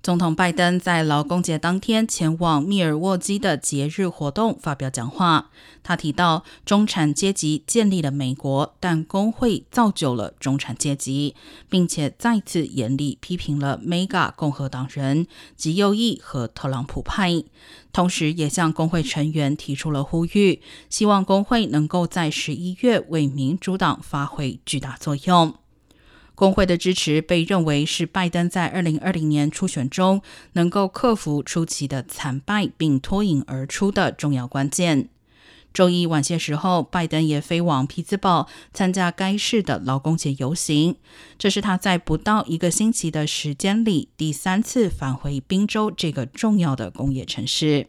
总统拜登在劳工节当天前往密尔沃基的节日活动发表讲话。他提到，中产阶级建立了美国，但工会造就了中产阶级，并且再次严厉批评了 Mega 共和党人、极右翼和特朗普派。同时，也向工会成员提出了呼吁，希望工会能够在十一月为民主党发挥巨大作用。工会的支持被认为是拜登在二零二零年初选中能够克服初期的惨败并脱颖而出的重要关键。周一晚些时候，拜登也飞往匹兹堡参加该市的劳工节游行，这是他在不到一个星期的时间里第三次返回宾州这个重要的工业城市。